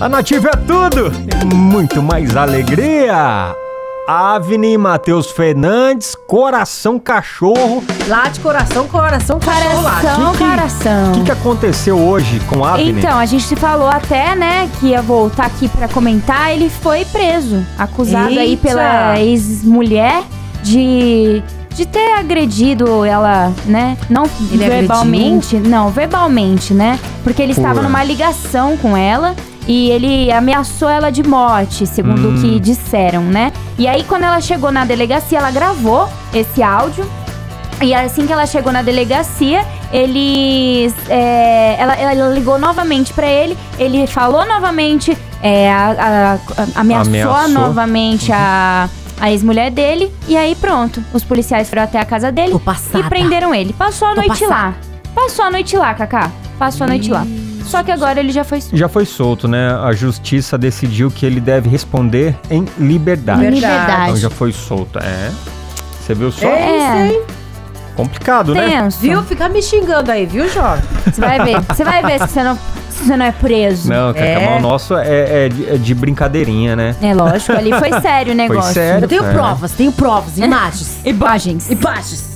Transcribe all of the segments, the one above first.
A Nativa é tudo muito mais alegria. Avni Matheus Fernandes, Coração Cachorro. Lá de coração, coração. Coração, que- coração. O que, que aconteceu hoje com Avni? Então, a gente falou até, né, que ia voltar aqui pra comentar. Ele foi preso, acusado aí Eita! pela ex-mulher de de ter agredido ela, né? Não Ele verbalmente, não, verbalmente, né? Porque ele estava numa ligação com ela e ele ameaçou ela de morte, segundo Hum. o que disseram, né? E aí quando ela chegou na delegacia, ela gravou esse áudio e assim que ela chegou na delegacia, eles. é, ela, ela ligou novamente pra ele, ele falou novamente, é, a- a- a- ameaçou, Ameaçou. novamente a, a ex-mulher dele, e aí pronto. Os policiais foram até a casa dele e prenderam ele. Passou a Tô noite passada. lá. Passou a noite lá, Kaká. Passou a noite lá. Só que agora ele já foi solto. Já foi solto, né? A justiça decidiu que ele deve responder em liberdade. Em Verdade. Então liberdade. já foi solto. É. Você viu só? É? Complicado, né? Tenso. Viu? Fica me xingando aí, viu, jovem? Você vai ver. Você vai ver se você não, você não é preso. Não, Cacá, É. o nosso é, é de, é de brincadeirinha, né? É lógico, ali foi sério o negócio. sério. Eu tenho É. provas, tenho provas, imagens. Imagens. imagens.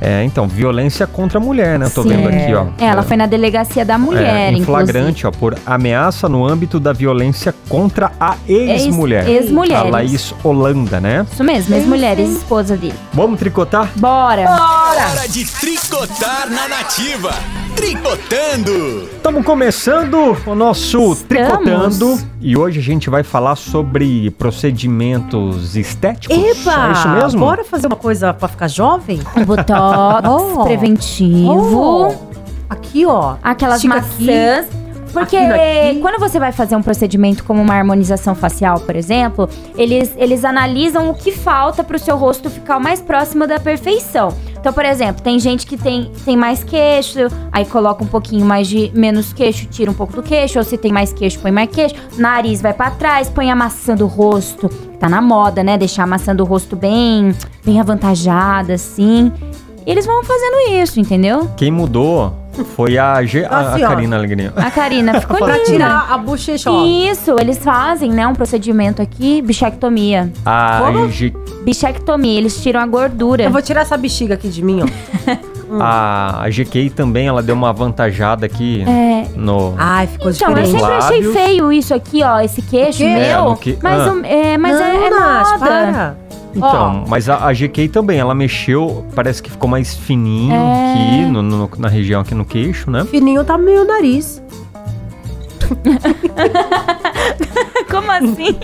É, então, violência contra a mulher, né? Eu tô vendo Sim. aqui, ó. É, Ela foi na delegacia da mulher, é, em inclusive. flagrante, ó, por ameaça no âmbito da violência contra a ex-mulher. Ex- ex-mulheres. A Laís Holanda, né? Isso mesmo, ex-mulheres, esposa dele. Vamos tricotar? Bora! Hora de tricotar na nativa. Tricotando. Estamos começando o nosso Estamos. Tricotando e hoje a gente vai falar sobre procedimentos estéticos. Epa! É isso mesmo? Bora fazer uma coisa pra ficar jovem? Botox, Oh. preventivo, Oh, aqui, ó. aquelas Estica aqui. maçãs. Porque aqui, aqui. quando você vai fazer um procedimento como uma harmonização facial, por exemplo, eles, eles analisam o que falta para o seu rosto ficar o mais próximo da perfeição. Então, por exemplo, tem gente que tem, tem mais queixo, aí coloca um pouquinho mais de menos queixo, tira um pouco do queixo, ou se tem mais queixo, põe mais queixo. Nariz vai para trás, põe a maçã do rosto, tá na moda, né? Deixar a maçã do rosto bem, bem avantajada, assim. E eles vão fazendo isso, entendeu? Quem mudou foi a, G, a, a Assim. Karina Alegria. A Karina ficou Pra linda. tirar a bochecha, ó. Isso, eles fazem, né, um procedimento aqui, bichectomia. A, Como? G- Bichectomia, eles tiram a gordura. Eu vou tirar essa bexiga aqui de mim, ó. a, a GK também, ela deu uma avantajada aqui É, no... Ai, ficou então, eu diferente. sempre achei feio isso aqui, ó, esse queixo? É, meu. no que- Mas, ah. o- é, mas é, Não, é moda. Então, mas a, a GK também, ela mexeu, parece que ficou mais fininho É. aqui, no- no- na região aqui no queixo, né? Fininho tá meio nariz. Como assim?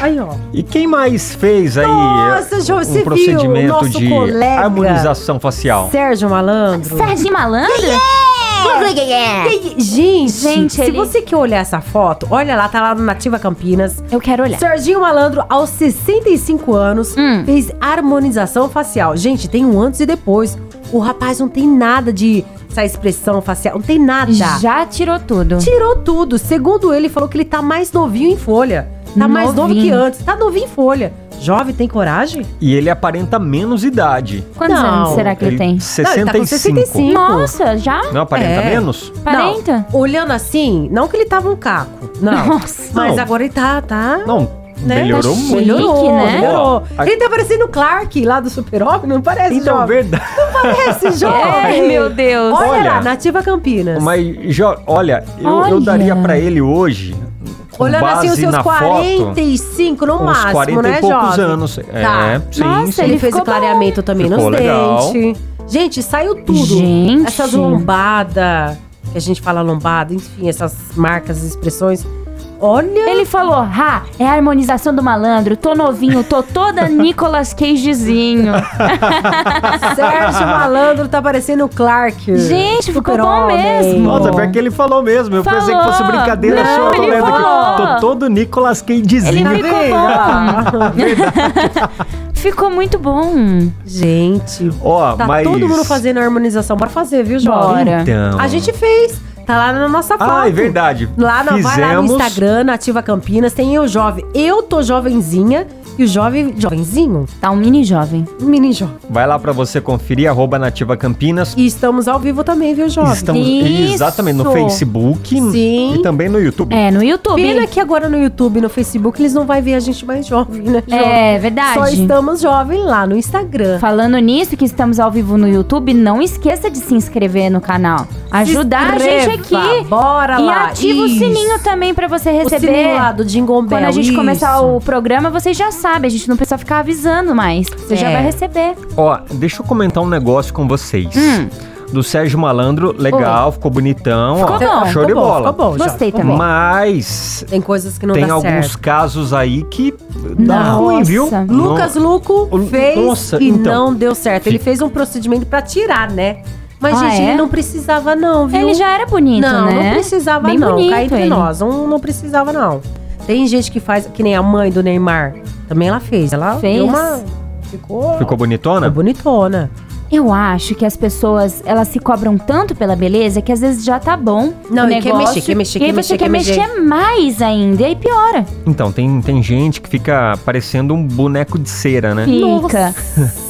Aí, ó. E quem mais fez aí Nossa, um procedimento nosso de colega? harmonização facial? Sérgio Malandro. Serginho Malandro? Gente, Gente, se ele- você quer olhar essa foto, olha lá, tá lá no Nativa Campinas. Eu quero olhar. Serginho Malandro, aos 65 anos, Hum. fez harmonização facial. Gente, tem um antes e depois. O rapaz não tem nada de essa expressão facial, não tem nada. Já tirou tudo. Tirou tudo. Segundo ele, falou que ele tá mais novinho em folha. Tá mais novo Novinho. que antes. Tá novinho em folha. Jovem, tem coragem? E ele aparenta menos idade. Quantos Não, anos será que ele, tem? 65. Não, ele tá com 65. Nossa, já? Não aparenta É. menos? 40? Não, olhando assim, não que ele tava um caco. Não. Nossa. Mas Não. agora ele tá, tá. Não, né? melhorou Tá muito. Melhorou, né? melhorou. Ó, a- Ele tá parecendo o Clark lá do Super-Homem, não parece Então, jovem? verdade. Parece jovem. Ai, meu Deus. Olha, Olha. lá, Nativa Campinas. Mas, Jo- olha, eu, eu Olha. daria pra ele hoje, com Olhando base assim os seus na foto, 45 no uns máximo, 40 né, e poucos jovem? anos. Tá. É, sim, Nossa, sim. Ele, fez o clareamento também Ficou nos legal. dentes. Gente, saiu tudo. Gente. Essas lombadas, que a gente fala lombada, enfim, essas marcas, expressões. Olha, Ele falou, ha, é a harmonização do malandro, tô novinho, tô toda Nicolas Cagezinho. Sérgio Malandro tá parecendo o Clark. Gente, ficou bom mesmo. Nossa, pior que ele falou mesmo. Eu pensei que fosse Falou. brincadeira Não, sua. Eu tô ele lendo aqui. falou. Tô todo Nicolas Ele Cagezinho. ficou bom. ficou muito bom. Gente, Ó, tá mas... todo mundo fazendo a harmonização. Bora fazer, viu, Jovem? Bora. Então... A gente fez. Tá lá na nossa foto. Ah, é verdade. Lá no, vai lá no Fizemos- Instagram, na Ativa Campinas, tem eu jovem. Eu tô jovenzinha E o jovem, jovenzinho, Tá um mini jovem. um mini jovem. Vai lá pra você conferir, arroba Nativa Campinas. E estamos ao vivo também, viu, jovem? Estamos Isso. exatamente no Facebook Sim. e também no YouTube. É, no YouTube. Pena que agora no YouTube e no Facebook eles não vão ver a gente mais jovem, né? jovem? É verdade. Só estamos jovem lá no Instagram. Falando nisso, que estamos ao vivo no YouTube, não esqueça de se inscrever no canal. Ajudar a gente aqui. Bora e lá. ativa o Isso. sininho também pra você O receber. sininho lá do Jingle Bell. Quando a gente isso. começar o programa, vocês já sabem, a gente não precisa ficar avisando mais. Você já É. vai receber. Ó, deixa eu comentar um negócio com vocês. Hum. Do Sérgio Malandro, legal, ficou bonitão. Ficou ó, bom, show de ficou bom, bola. ficou bom, já, Gostei ficou também. Mas Tem coisas que não tem dá alguns certo. casos aí que dá Nossa. ruim, viu? Lucas Luco O- fez Nossa, e então. não deu certo. Ele fez um procedimento pra tirar, né? Mas, Ah, gente, é? ele não precisava não, viu? Ele já era bonito, não, né? não precisava Bem não. bonito Cá entre ele. nós, não, não precisava não. Tem gente que faz, que nem a mãe do Neymar. Também ela fez. Ela Fez? deu uma... Ficou... Ficou bonitona? Ficou bonitona. Eu acho que as pessoas, elas se cobram tanto pela beleza que às vezes já tá bom Não, o e quer negócio. mexer, quer mexer, e aí quer você mexer, quer quer mexer. mexer mais ainda, e aí piora. Então, tem, tem gente que fica parecendo um boneco de cera, né? Fica.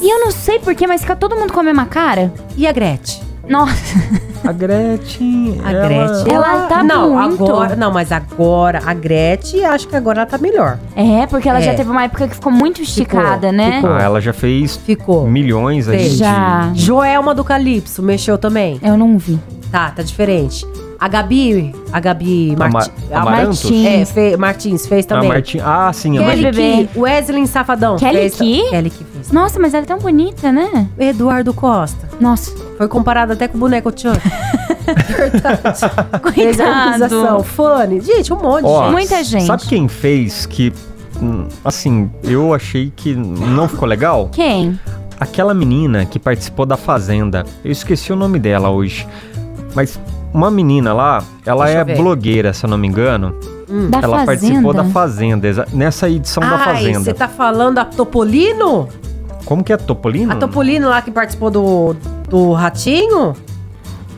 E eu não sei porquê, mas fica todo mundo com a mesma cara. E a Gretchen? Nossa. A Gretchen. A ela- Gretchen. Ela tá não, muito. agora. Não, mas agora a Gretchen, acho que agora ela tá melhor. É, porque ela É. já teve uma época que ficou muito esticada, né? ficou. Ah, ela já fez Ficou. milhões aí. Fez. de- Já. Joelma do Calypso, mexeu também? Eu não vi. Tá, tá diferente. A Gabi, a Gabi Marti- a? Martins. É, fe- Martins fez A também. Martin... Ah, sim, a Kelly Martin. Bebê. Ki, Wesley Safadão Kelly fez. Ki? Kelly que fez. Nossa, mas ela é tão bonita, né? Eduardo Costa. Nossa. Foi comparado até com o boneco. Verdade. Fez a. Coitado. Fanny. Gente, um monte de Ó, gente. Muita gente. Sabe quem fez que, hum, assim, eu achei que não ficou legal? Quem? Aquela menina que participou da Fazenda. Eu esqueci o nome dela hoje. Mas uma menina lá, ela Deixa é blogueira, se eu não me engano. Da ela Fazenda? participou da Fazenda, nessa edição da Ai, Fazenda. você tá falando a Topolino? Como que é Topolino? A Topolino lá que participou do, do Ratinho?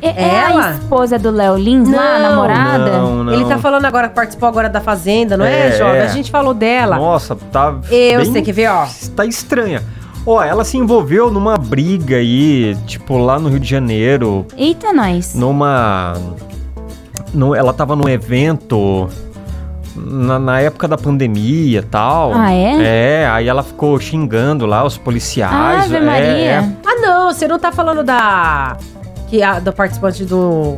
É, é Ela? a esposa do Léo Lins lá, a Não. namorada? Não, não. Ele tá falando agora que participou agora da Fazenda, não é, É, Jovem? é. A gente falou dela. Nossa, tá. Eu bem- sei que ver, ó. Tá estranha. Ó, ela se envolveu numa briga aí, tipo, lá no Rio de Janeiro, Eita, nós. numa. No, ela tava num evento na, na época da pandemia e tal. Ah, é? É, aí ela ficou xingando lá os policiais. Ave é, Maria. é. Ah, não, você não tá falando da. Que a, do participante do.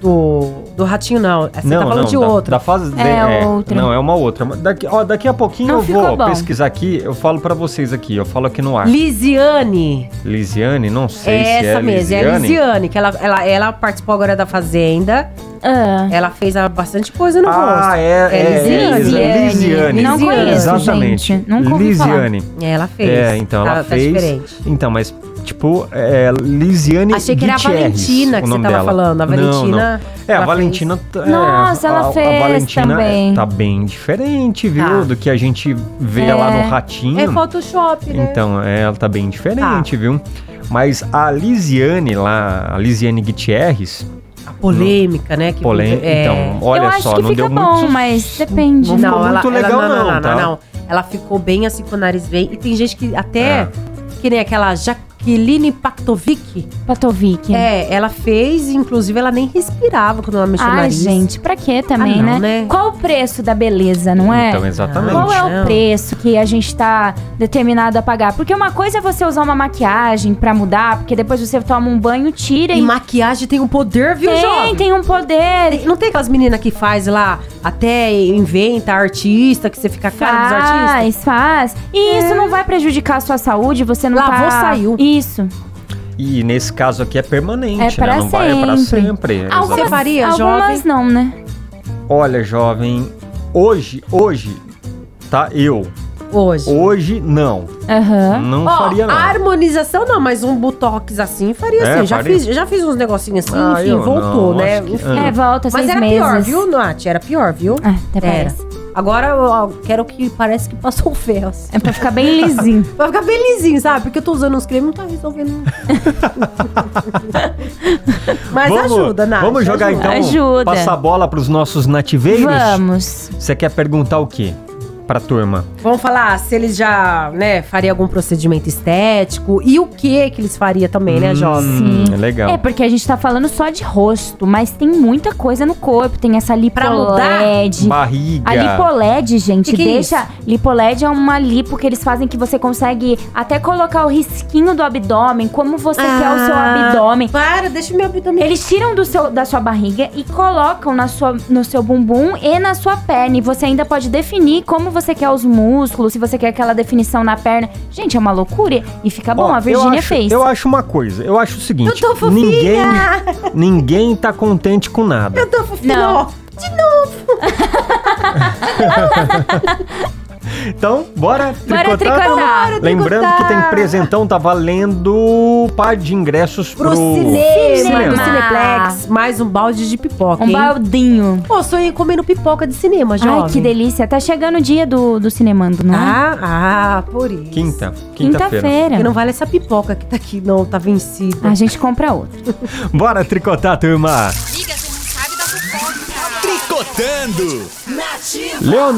Do. Do Ratinho, não. Você não, tá falando não, de da, outro. Da fase, É, outra. Não, é uma outra. Daqui, ó, daqui a pouquinho Não eu vou bom. pesquisar aqui, eu falo pra vocês aqui, eu falo aqui no ar. Lisiane. Lisiane, não sei É se essa é mesmo, é a Lisiane. Lisiane, que ela, ela, ela participou agora da Fazenda. Ah, Ela fez ah, bastante coisa no rosto. Ah, é, é, É Lisiane. Lisiane. Não Lisiane. conheço, Exatamente. gente. Nunca ouvi falar. Lisiane. É, ela fez. É, então Tá- ela tá fez. diferente. Então, mas tipo, é, Lisiane Achei que era a Gutierrez, Valentina que você tava dela. falando. A Não, Valentina, não. É, a ela Valentina. t- é, Nossa, ela a, fez A Valentina também. tá bem diferente, viu? Tá. Do que a gente vê É. lá no Ratinho. É Photoshop, né? Então, é, ela tá bem diferente, Tá. viu? Mas a Lisiane lá, a Lisiane Gutierrez, a polêmica, né? Que polêmica. é... Então, olha eu acho só, que não fica deu bom, muito. mas depende. Não ficou muito legal não, não, não, tá? não. Ela ficou bem assim com o nariz bem. E tem gente que até, É. que nem aquela Jaqueline Paktovic. Patovic. É, ela fez, inclusive ela nem respirava quando ela mexeu o Ai, nariz. gente, pra quê também, Ah, não, né? né? Qual o preço da beleza, não é? Então, exatamente. Qual é Não. o preço que a gente tá determinado a pagar? Porque uma coisa é você usar uma maquiagem pra mudar, porque depois você toma um banho, tira E e. maquiagem tem um poder, viu, tem, jovem? tem um poder. Não tem aquelas meninas que faz lá, até inventa artista, que você fica a cara dos artistas? Faz, faz. E isso não vai prejudicar a sua saúde, você não Lavou, tá... saiu. Isso. E nesse caso aqui é permanente, É pra né? Não vai é pra sempre. sempre. Algumas, Você faria, algumas jovem? não, né? Olha, jovem, hoje, hoje, tá? Eu. Hoje. Hoje, não. Aham. Não Ó, faria, não. harmonização não, mas um botox assim faria É, assim. Já faria? fiz, já fiz uns negocinhos assim, Ah, enfim, voltou, não, né? que- Enfim. É, volta Mas seis era meses. pior, viu, Nath? Era pior, viu? Ah, até Era. Agora eu quero que parece que passou ferro. assim. É pra ficar bem lisinho. Vai ficar belizinho, sabe? Porque eu tô usando uns cremes e não tá resolvendo. Mas ajuda, Nath. Vamos jogar ajuda. então, Ajuda. passar a bola pros nossos nativeiros? Vamos. Você quer perguntar o quê? Pra turma? Vamos falar se eles já, né, faria algum procedimento estético e o que que eles faria também, né, jovem? Hum, é legal. É, porque a gente tá falando só de rosto, mas tem muita coisa no corpo. Tem essa lipoled. Barriga. A lipoled, gente, Que que é deixa. isso? lipoled é uma lipo que eles fazem que você consegue até colocar o risquinho do abdômen, como você quer o seu Ah, abdômen. Para, deixa meu abdômen. Eles tiram do seu, da sua barriga e colocam na sua, no seu bumbum e na sua perna. E você ainda pode definir como você quer os músculos, se você quer aquela definição na perna. Gente, é uma loucura. E fica bom, Ó, a Virgínia fez. Eu acho uma coisa, eu acho o seguinte, Eu tô fofinha. ninguém, ninguém tá contente com nada. Eu tô fofinho. Não. De novo. Então, bora Bora tricotar. Bora Lembrando que tricotar. tem presentão, tá valendo par de ingressos pro, Pro cinema, cinema. Cineplex. Mais um balde de pipoca, Um hein? baldinho. Pô, sonhei comendo pipoca de cinema, jovem. Ai, que delícia. Tá chegando o dia do, do cinemando, não é? Ah, ah, por isso. Quinta, quinta-feira. Quinta-feira. Porque não vale essa pipoca que tá aqui, não, tá vencida. A gente compra outra. Bora tricotar, turma. Tricotando. Leonel